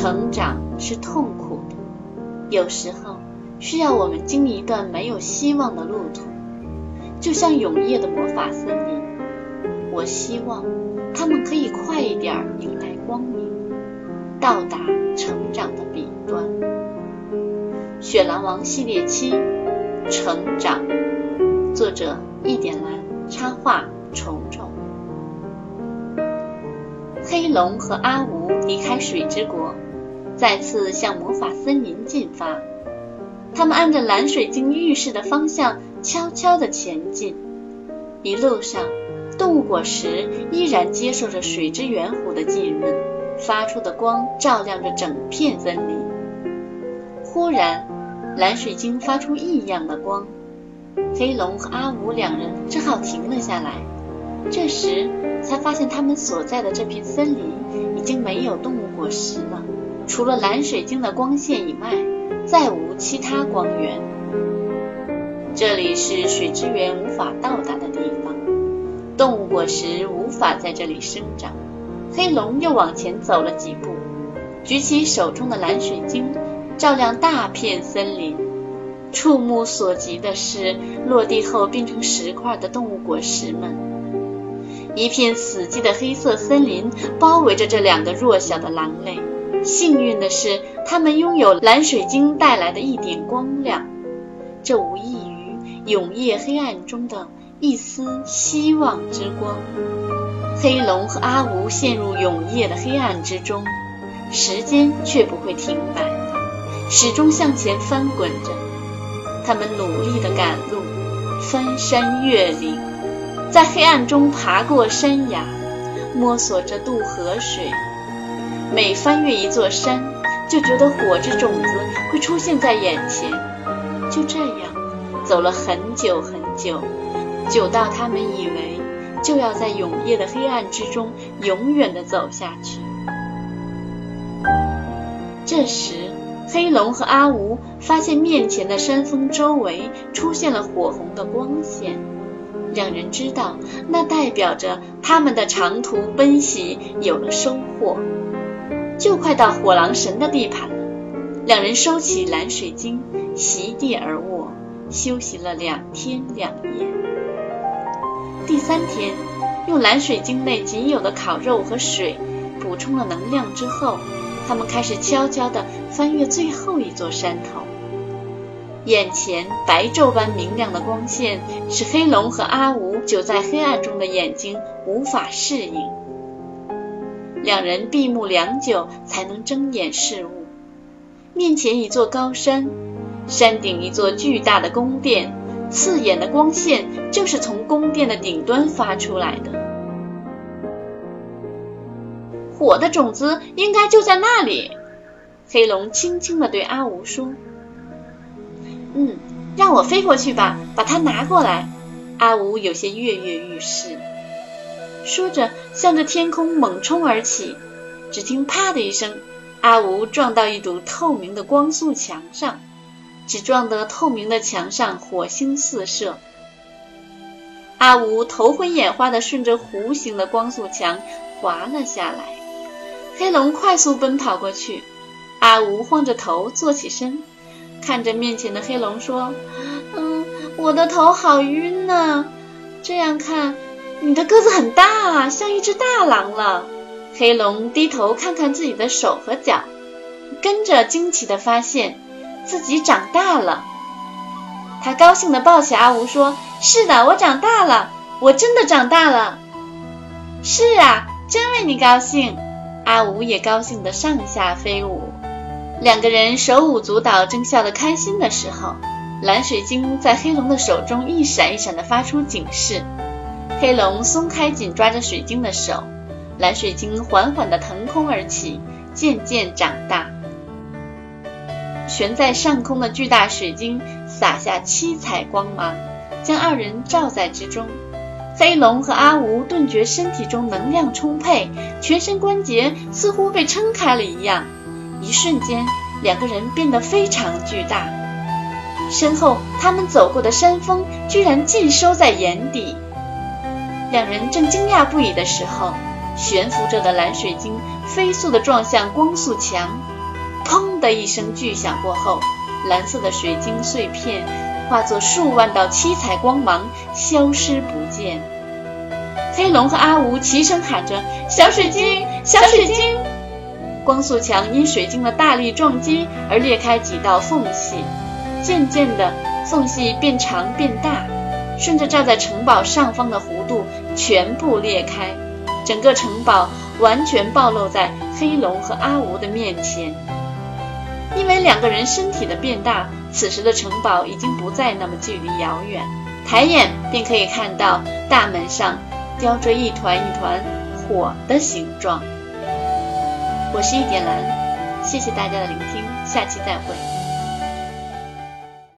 成长是痛苦的，有时候需要我们经历一段没有希望的路途，就像永夜的魔法森林。我希望他们可以快一点迎来光明，到达成长的彼端。《雪狼王》系列七，成长，作者一点蓝，插画虫虫。黑龙和阿吴离开水之国，再次向魔法森林进发。他们按着蓝水晶预示的方向悄悄地前进，一路上。动物果实依然接受着水之圆弧的浸润，发出的光照亮着整片森林。忽然，蓝水晶发出异样的光，黑龙和阿武两人只好停了下来。这时才发现，他们所在的这片森林已经没有动物果实了，除了蓝水晶的光线以外，再无其他光源。这里是水之源无法到达的地方。动物果实无法在这里生长。黑龙又往前走了几步，举起手中的蓝水晶，照亮大片森林。触目所及的是落地后变成石块的动物果实们。一片死寂的黑色森林包围着这两个弱小的狼类。幸运的是，他们拥有蓝水晶带来的一点光亮，这无异于永夜黑暗中的。一丝希望之光，黑龙和阿吴陷入永夜的黑暗之中，时间却不会停摆，始终向前翻滚着。他们努力地赶路，翻山越岭，在黑暗中爬过山崖，摸索着渡河水。每翻越一座山，就觉得火之种子会出现在眼前。就这样，走了很久很久。久到他们以为就要在永夜的黑暗之中永远的走下去。这时，黑龙和阿吴发现面前的山峰周围出现了火红的光线，两人知道那代表着他们的长途奔袭有了收获。就快到火狼神的地盘了，两人收起蓝水晶，席地而卧，休息了两天两夜。第三天，用蓝水晶内仅有的烤肉和水补充了能量之后，他们开始悄悄地翻越最后一座山头。眼前白昼般明亮的光线使黑龙和阿吴久在黑暗中的眼睛无法适应，两人闭目良久才能睁眼视物。面前一座高山，山顶一座巨大的宫殿。刺眼的光线就是从宫殿的顶端发出来的，火的种子应该就在那里。黑龙轻轻地对阿吴说：“嗯，让我飞过去吧，把它拿过来。”阿吴有些跃跃欲试，说着向着天空猛冲而起。只听“啪”的一声，阿吴撞到一堵透明的光速墙上。只撞得透明的墙上火星四射，阿吴头昏眼花地顺着弧形的光速墙滑了下来。黑龙快速奔跑过去，阿吴晃着头坐起身，看着面前的黑龙说：“嗯，我的头好晕呐。这样看，你的个子很大啊，像一只大狼了。”黑龙低头看看自己的手和脚，跟着惊奇地发现。自己长大了，他高兴地抱起阿吴说：“是的，我长大了，我真的长大了。”是啊，真为你高兴。阿吴也高兴地上下飞舞，两个人手舞足蹈，正笑得开心的时候，蓝水晶在黑龙的手中一闪一闪地发出警示。黑龙松开紧抓着水晶的手，蓝水晶缓缓地腾空而起，渐渐长大。悬在上空的巨大水晶洒下七彩光芒，将二人罩在之中。黑龙和阿吴顿觉身体中能量充沛，全身关节似乎被撑开了一样，一瞬间，两个人变得非常巨大。身后他们走过的山峰居然尽收在眼底。两人正惊讶不已的时候，悬浮着的蓝水晶飞速地撞向光速墙，砰的一声巨响过后，蓝色的水晶碎片化作数万道七彩光芒，消失不见。黑龙和阿吴齐声喊着：“小水晶，小水晶！”光速墙因水晶的大力撞击而裂开几道缝隙，渐渐的，缝隙变长变大，顺着照在城堡上方的弧度全部裂开，整个城堡完全暴露在黑龙和阿吴的面前。因为两个人身体的变大，此时的城堡已经不再那么距离遥远，抬眼便可以看到大门上雕着一团一团火的形状。我是一点蓝，谢谢大家的聆听，下期再会。